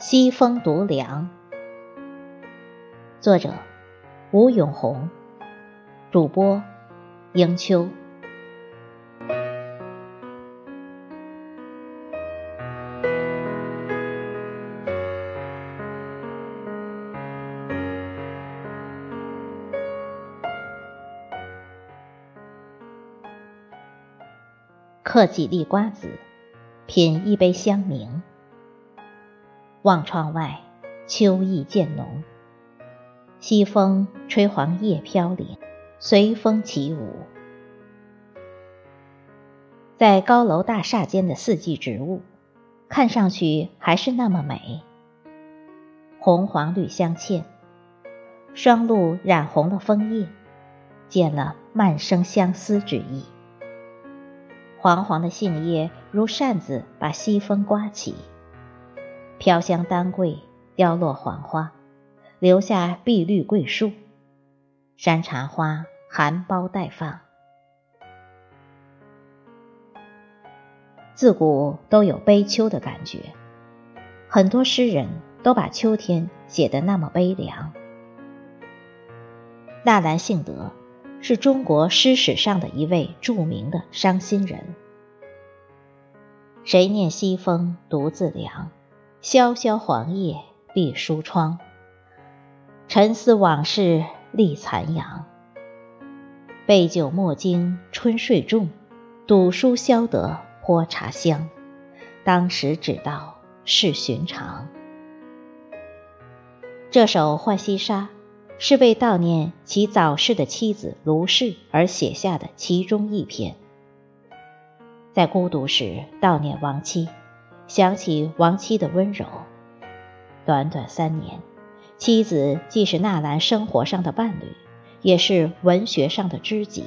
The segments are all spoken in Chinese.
西风独凉。作者：吴永红，主播：迎秋。嗑几粒瓜子，品一杯香茗。望窗外，秋意渐浓。西风吹黄叶飘零，随风起舞。在高楼大厦间的四季植物，看上去还是那么美。红黄绿相嵌，双露染红了枫叶，见了漫生相思之意。黄黄的杏叶如扇子，把西风刮起，飘香丹桂，凋落黄花，留下碧绿桂树。山茶花含苞待放。自古都有悲秋的感觉，很多诗人都把秋天写得那么悲凉。纳兰性德。是中国诗史上的一位著名的伤心人。谁念西风独自凉，萧萧黄叶闭疏窗。沉思往事立残阳，杯酒莫惊春睡重，赌书消得泼茶香。当时只道是寻常。这首《浣溪沙》。是为悼念其早逝的妻子卢氏而写下的其中一篇。在孤独时悼念亡妻，想起亡妻的温柔。短短三年，妻子既是纳兰生活上的伴侣，也是文学上的知己。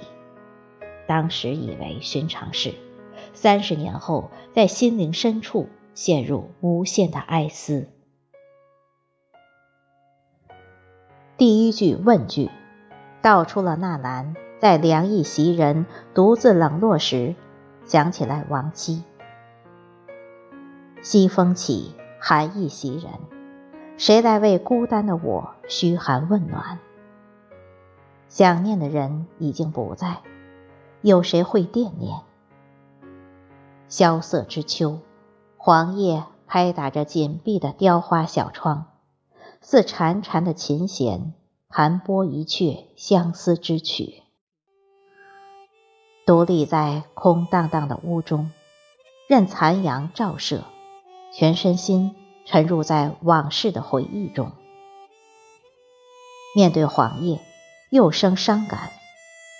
当时以为寻常事，三十年后，在心灵深处陷入无限的哀思。第一句问句，道出了纳兰在凉意袭人、独自冷落时，想起来亡妻。西风起，寒意袭人，谁来为孤单的我嘘寒问暖？想念的人已经不在，有谁会惦念？萧瑟之秋，黄叶拍打着紧闭的雕花小窗。似潺潺的琴弦，弹拨一阙相思之曲。独立在空荡荡的屋中，任残阳照射，全身心沉入在往事的回忆中。面对黄叶，又生伤感，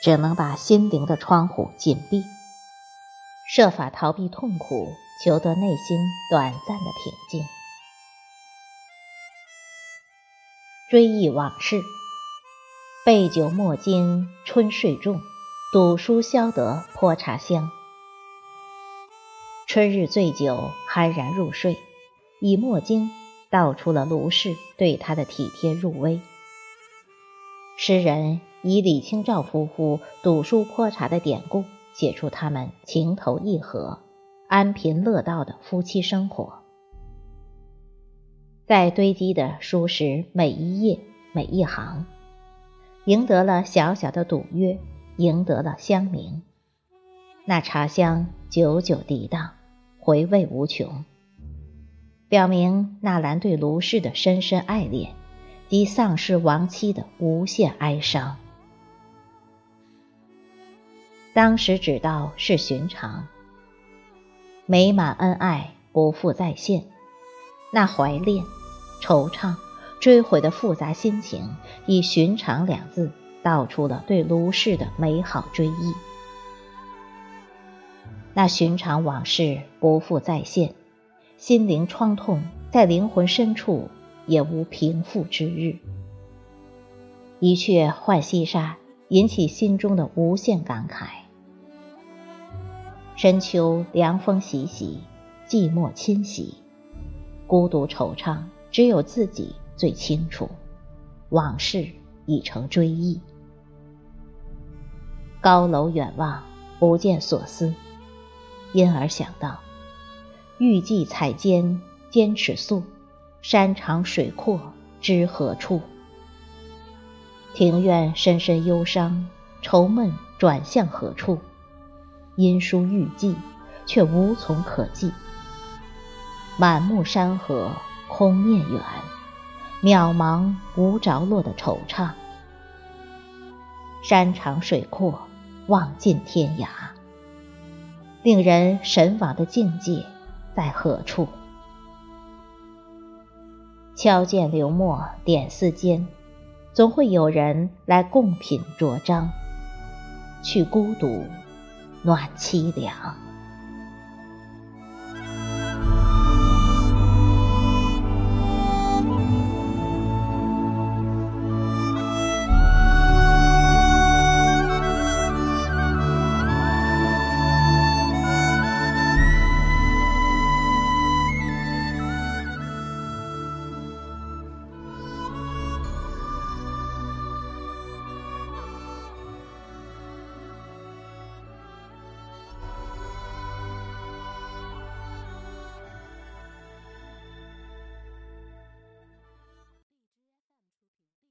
只能把心灵的窗户紧闭，设法逃避痛苦，求得内心短暂的平静。追忆往事，杯酒莫惊春睡重，赌书消得泼茶香。春日醉酒酣然入睡，以墨经道出了卢氏对他的体贴入微。诗人以李清照夫妇赌书泼茶的典故，写出他们情投意合、安贫乐道的夫妻生活。在堆积的书识每一页每一行，赢得了小小的赌约，赢得了香茗。那茶香久久涤荡，回味无穷，表明纳兰对卢氏的深深爱恋及丧失亡妻的无限哀伤。当时只道是寻常，美满恩爱不复再现，那怀恋。惆怅、追悔的复杂心情，以“寻常”两字道出了对卢氏的美好追忆。那寻常往事不复再现，心灵创痛在灵魂深处也无平复之日。一阙《浣溪沙》引起心中的无限感慨。深秋凉风习习，寂寞侵袭，孤独惆怅。只有自己最清楚，往事已成追忆。高楼远望，不见所思，因而想到：欲寄彩笺，坚尺素，山长水阔知何处？庭院深深忧伤，愁闷转向何处？音书欲寄，却无从可寄。满目山河空念远，渺茫无着落的惆怅。山长水阔，望尽天涯。令人神往的境界在何处？敲剑流墨点丝间，总会有人来共品酌章，去孤独，暖凄凉。